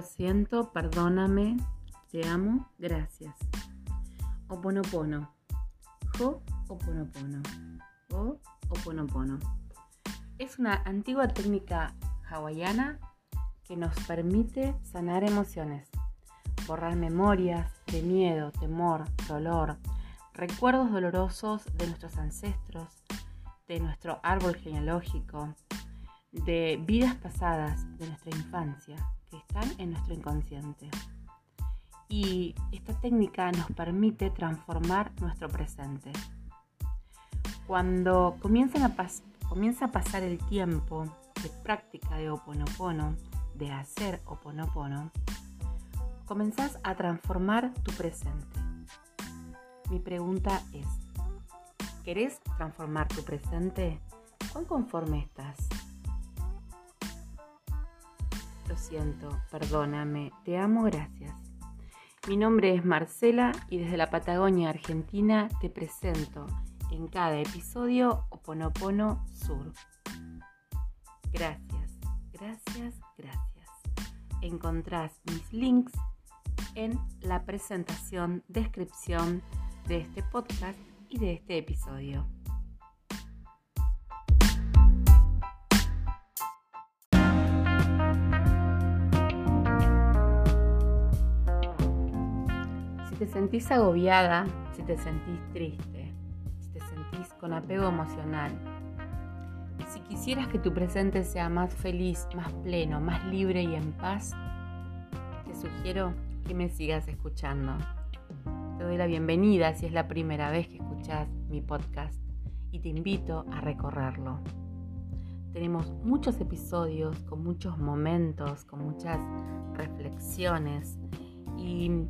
Lo siento, perdóname, te amo, gracias. Oponopono. Jo oponopono. O oponopono. Es una antigua técnica hawaiana que nos permite sanar emociones, borrar memorias de miedo, temor, dolor, recuerdos dolorosos de nuestros ancestros, de nuestro árbol genealógico, de vidas pasadas de nuestra infancia que están en nuestro inconsciente. Y esta técnica nos permite transformar nuestro presente. Cuando comienza a pasar el tiempo de práctica de Oponopono, de hacer Oponopono, comenzás a transformar tu presente. Mi pregunta es, ¿querés transformar tu presente? ¿Cuán conforme estás? Lo siento, perdóname, te amo, gracias. Mi nombre es Marcela y desde la Patagonia, Argentina, te presento en cada episodio Oponopono Sur. Gracias, gracias, gracias. Encontrás mis links en la presentación, descripción de este podcast y de este episodio. Te sentís agobiada, si te sentís triste, si te sentís con apego emocional, si quisieras que tu presente sea más feliz, más pleno, más libre y en paz, te sugiero que me sigas escuchando. Te doy la bienvenida si es la primera vez que escuchas mi podcast y te invito a recorrerlo. Tenemos muchos episodios con muchos momentos, con muchas reflexiones y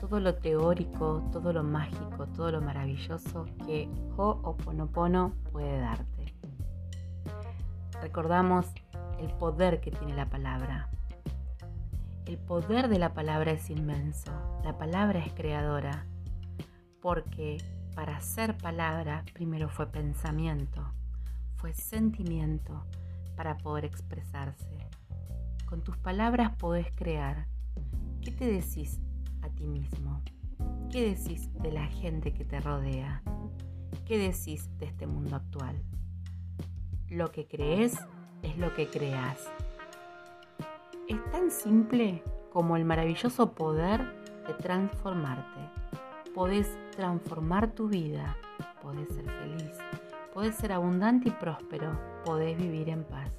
todo lo teórico, todo lo mágico, todo lo maravilloso que Ho'oponopono puede darte. Recordamos el poder que tiene la palabra. El poder de la palabra es inmenso. La palabra es creadora. Porque para ser palabra primero fue pensamiento, fue sentimiento para poder expresarse. Con tus palabras podés crear. ¿Qué te decís a ti mismo? ¿Qué decís de la gente que te rodea? ¿Qué decís de este mundo actual? Lo que crees es lo que creas. Es tan simple como el maravilloso poder de transformarte. Podés transformar tu vida, podés ser feliz, podés ser abundante y próspero, podés vivir en paz.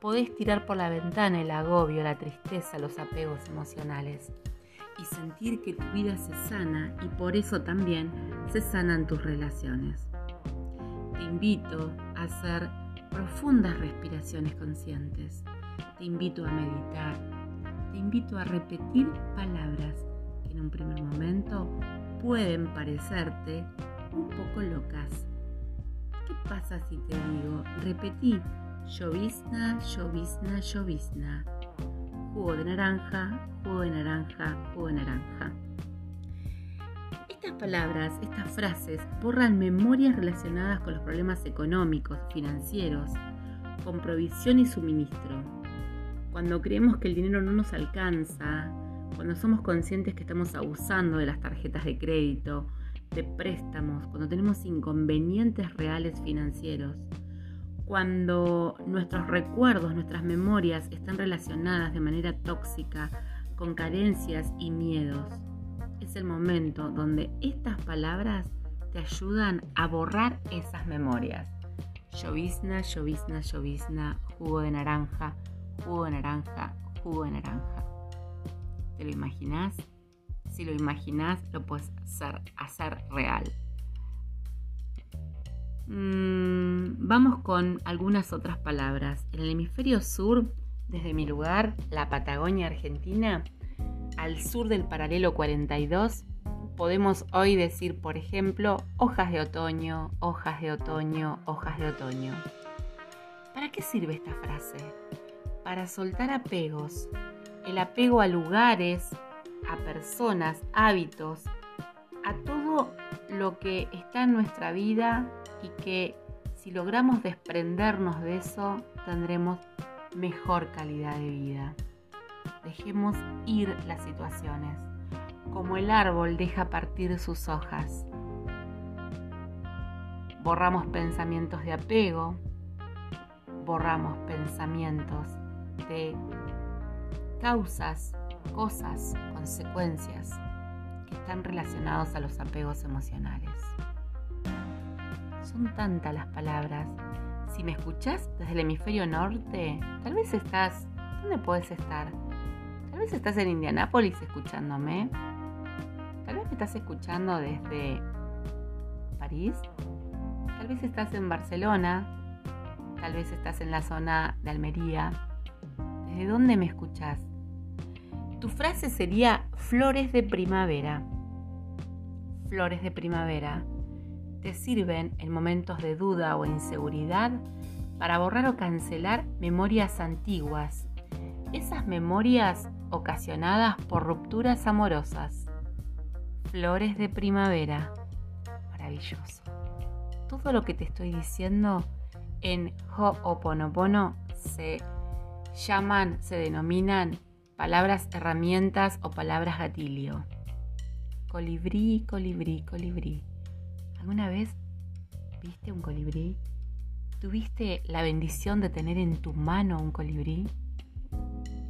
Podés tirar por la ventana el agobio, la tristeza, los apegos emocionales sentir que tu vida se sana y por eso también se sanan tus relaciones. Te invito a hacer profundas respiraciones conscientes. Te invito a meditar. Te invito a repetir palabras que en un primer momento pueden parecerte un poco locas. ¿Qué pasa si te digo, repetí, llovizna, llovizna, llovizna? Jugo de naranja, jugo de naranja, jugo de naranja. Estas palabras, estas frases, borran memorias relacionadas con los problemas económicos, financieros, con provisión y suministro. Cuando creemos que el dinero no nos alcanza, cuando somos conscientes que estamos abusando de las tarjetas de crédito, de préstamos, cuando tenemos inconvenientes reales financieros, cuando nuestros recuerdos, nuestras memorias están relacionadas de manera tóxica con carencias y miedos es el momento donde estas palabras te ayudan a borrar esas memorias. Llovizna, llovizna, llovizna, jugo de naranja, jugo de naranja, jugo de naranja. ¿Te lo imaginas? Si lo imaginas, lo puedes hacer, hacer real. Mm, vamos con algunas otras palabras. En el hemisferio sur, desde mi lugar, la Patagonia Argentina, al sur del paralelo 42, podemos hoy decir, por ejemplo, hojas de otoño, hojas de otoño, hojas de otoño. ¿Para qué sirve esta frase? Para soltar apegos, el apego a lugares, a personas, hábitos, a todo lo que está en nuestra vida y que si logramos desprendernos de eso tendremos mejor calidad de vida dejemos ir las situaciones, como el árbol deja partir sus hojas. Borramos pensamientos de apego, borramos pensamientos de causas, cosas, consecuencias que están relacionados a los apegos emocionales. Son tantas las palabras. Si me escuchas desde el hemisferio norte, tal vez estás... ¿Dónde puedes estar? Tal vez estás en Indianápolis escuchándome. Tal vez me estás escuchando desde París. Tal vez estás en Barcelona. Tal vez estás en la zona de Almería. ¿Desde dónde me escuchas? Tu frase sería flores de primavera. Flores de primavera te sirven en momentos de duda o inseguridad para borrar o cancelar memorias antiguas, esas memorias ocasionadas por rupturas amorosas. Flores de primavera. Maravilloso. Todo lo que te estoy diciendo en Ho'oponopono se llaman, se denominan palabras herramientas o palabras gatilio. Colibrí, colibrí, colibrí. ¿Alguna vez viste un colibrí? ¿Tuviste la bendición de tener en tu mano un colibrí?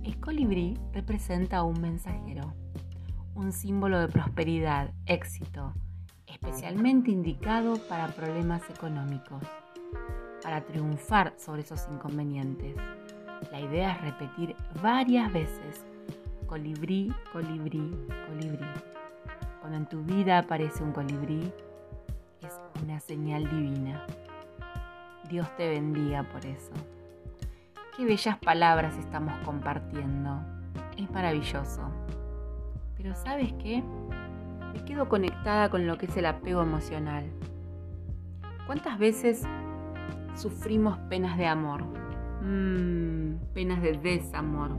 El colibrí representa un mensajero, un símbolo de prosperidad, éxito, especialmente indicado para problemas económicos, para triunfar sobre esos inconvenientes. La idea es repetir varias veces, colibrí, colibrí, colibrí. Cuando en tu vida aparece un colibrí, una señal divina. Dios te bendiga por eso. Qué bellas palabras estamos compartiendo. Es maravilloso. Pero ¿sabes qué? Me quedo conectada con lo que es el apego emocional. ¿Cuántas veces sufrimos penas de amor? Mmm, penas de desamor.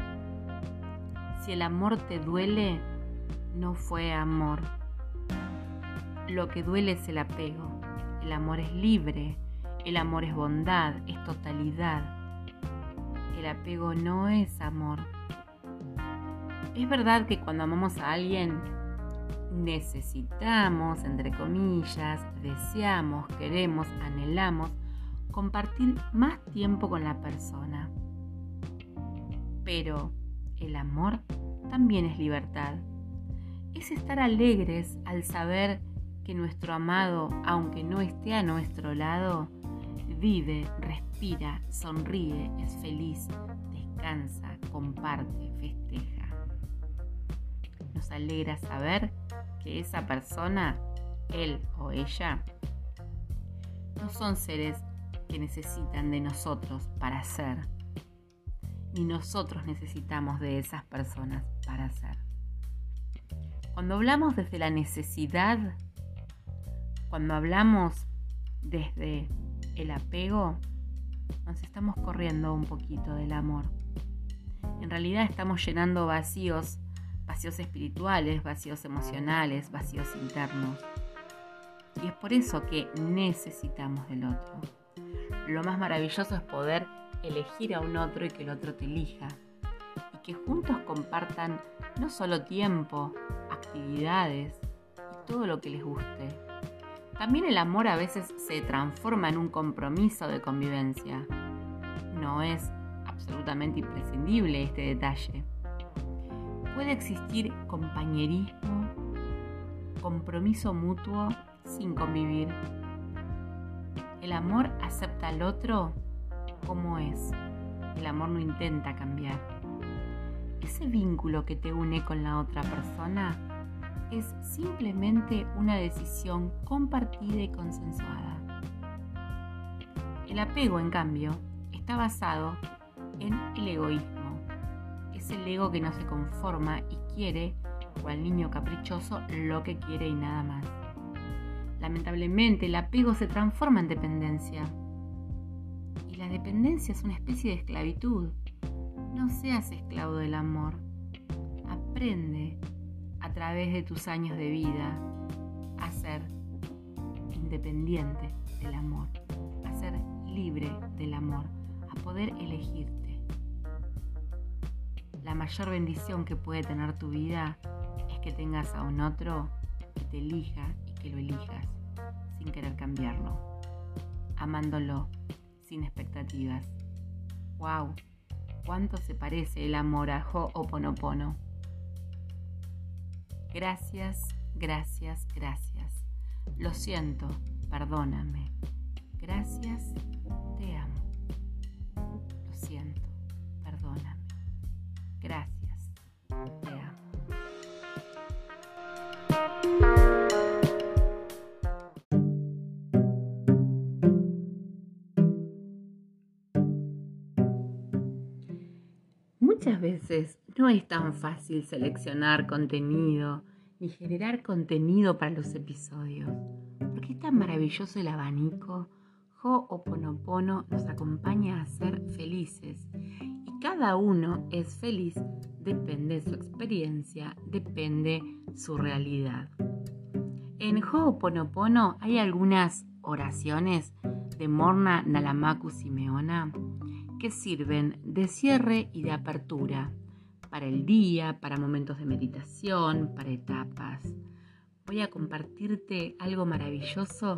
Si el amor te duele, no fue amor. Lo que duele es el apego. El amor es libre, el amor es bondad, es totalidad. El apego no es amor. Es verdad que cuando amamos a alguien necesitamos, entre comillas, deseamos, queremos, anhelamos compartir más tiempo con la persona. Pero el amor también es libertad. Es estar alegres al saber que nuestro amado, aunque no esté a nuestro lado, vive, respira, sonríe, es feliz, descansa, comparte, festeja. Nos alegra saber que esa persona, él o ella, no son seres que necesitan de nosotros para ser, ni nosotros necesitamos de esas personas para ser. Cuando hablamos desde la necesidad, cuando hablamos desde el apego, nos estamos corriendo un poquito del amor. En realidad estamos llenando vacíos, vacíos espirituales, vacíos emocionales, vacíos internos. Y es por eso que necesitamos del otro. Lo más maravilloso es poder elegir a un otro y que el otro te elija. Y que juntos compartan no solo tiempo, actividades y todo lo que les guste, también el amor a veces se transforma en un compromiso de convivencia. No es absolutamente imprescindible este detalle. Puede existir compañerismo, compromiso mutuo sin convivir. El amor acepta al otro como es. El amor no intenta cambiar. Ese vínculo que te une con la otra persona es simplemente una decisión compartida y consensuada. El apego, en cambio, está basado en el egoísmo. Es el ego que no se conforma y quiere, cual niño caprichoso, lo que quiere y nada más. Lamentablemente, el apego se transforma en dependencia. Y la dependencia es una especie de esclavitud. No seas esclavo del amor. Aprende a través de tus años de vida a ser independiente del amor, a ser libre del amor, a poder elegirte. la mayor bendición que puede tener tu vida es que tengas a un otro que te elija y que lo elijas sin querer cambiarlo, amándolo sin expectativas. ¡Wow! ¿Cuánto se parece el amor a Ho'oponopono? Gracias, gracias, gracias. Lo siento, perdóname. Gracias, Muchas veces no es tan fácil seleccionar contenido ni generar contenido para los episodios, porque es tan maravilloso el abanico. Ho'oponopono nos acompaña a ser felices y cada uno es feliz, depende de su experiencia, depende su realidad. En Ho'oponopono hay algunas oraciones de Morna Nalamaku Simeona que sirven de cierre y de apertura para el día, para momentos de meditación, para etapas. Voy a compartirte algo maravilloso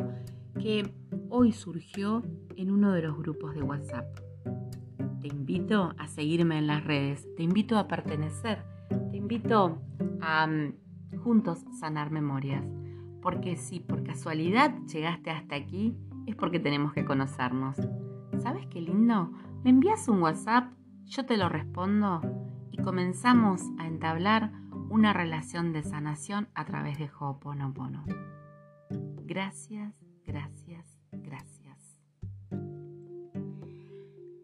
que hoy surgió en uno de los grupos de WhatsApp. Te invito a seguirme en las redes, te invito a pertenecer, te invito a mm, juntos sanar memorias, porque si por casualidad llegaste hasta aquí, es porque tenemos que conocernos. ¿Sabes qué lindo? Me envías un WhatsApp, yo te lo respondo y comenzamos a entablar una relación de sanación a través de Ho'oponopono. Gracias, gracias, gracias.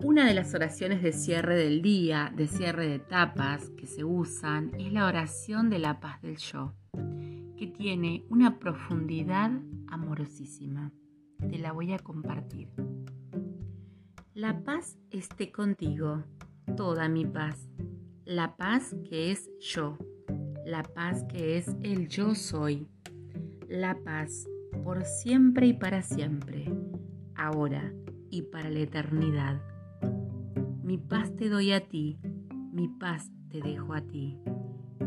Una de las oraciones de cierre del día, de cierre de etapas que se usan, es la oración de la paz del yo, que tiene una profundidad amorosísima. Te la voy a compartir. La paz esté contigo, toda mi paz. La paz que es yo, la paz que es el yo soy. La paz por siempre y para siempre, ahora y para la eternidad. Mi paz te doy a ti, mi paz te dejo a ti.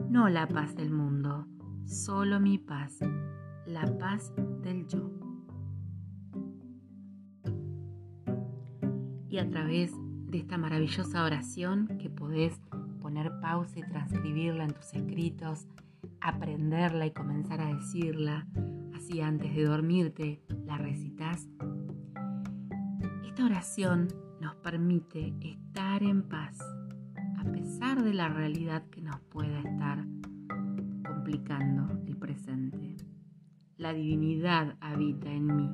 No la paz del mundo, solo mi paz, la paz del yo. Y a través de esta maravillosa oración que podés poner pausa y transcribirla en tus escritos, aprenderla y comenzar a decirla, así antes de dormirte la recitas. Esta oración nos permite estar en paz a pesar de la realidad que nos pueda estar complicando el presente. La divinidad habita en mí,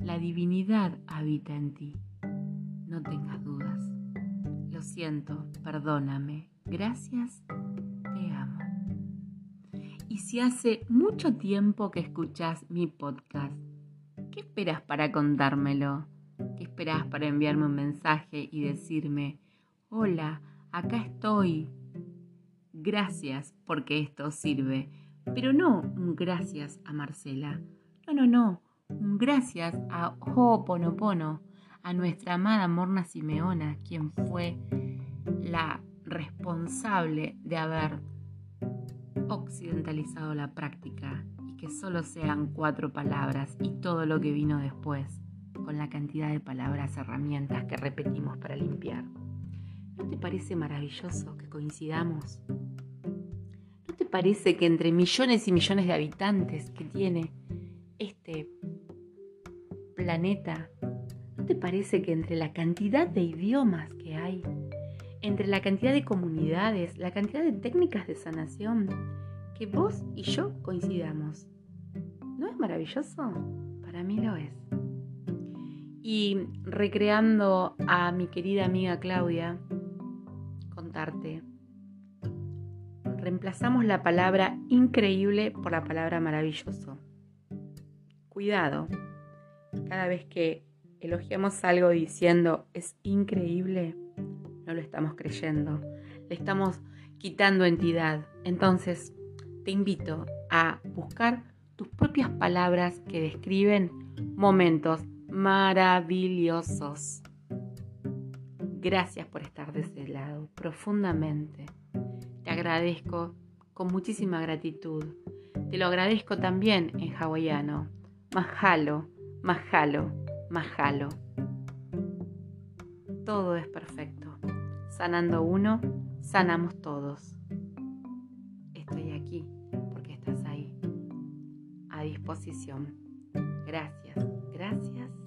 la divinidad habita en ti. No tengas dudas. Lo siento, perdóname. Gracias, te amo. Y si hace mucho tiempo que escuchas mi podcast, ¿qué esperas para contármelo? ¿Qué esperas para enviarme un mensaje y decirme, hola, acá estoy? Gracias porque esto sirve. Pero no un gracias a Marcela. No, no, no. Un gracias a Ho'oponopono a nuestra amada Morna Simeona, quien fue la responsable de haber occidentalizado la práctica y que solo sean cuatro palabras y todo lo que vino después, con la cantidad de palabras, herramientas que repetimos para limpiar. ¿No te parece maravilloso que coincidamos? ¿No te parece que entre millones y millones de habitantes que tiene este planeta te parece que entre la cantidad de idiomas que hay, entre la cantidad de comunidades, la cantidad de técnicas de sanación, que vos y yo coincidamos? ¿No es maravilloso? Para mí lo es. Y recreando a mi querida amiga Claudia, contarte, reemplazamos la palabra increíble por la palabra maravilloso. Cuidado, cada vez que elogiamos algo diciendo es increíble, no lo estamos creyendo, le estamos quitando entidad. Entonces, te invito a buscar tus propias palabras que describen momentos maravillosos. Gracias por estar de ese lado, profundamente. Te agradezco con muchísima gratitud. Te lo agradezco también en hawaiano. Mahalo, mahalo, mahalo. Todo es perfecto. Sanando uno, sanamos todos. Estoy aquí porque estás ahí, a disposición. Gracias, gracias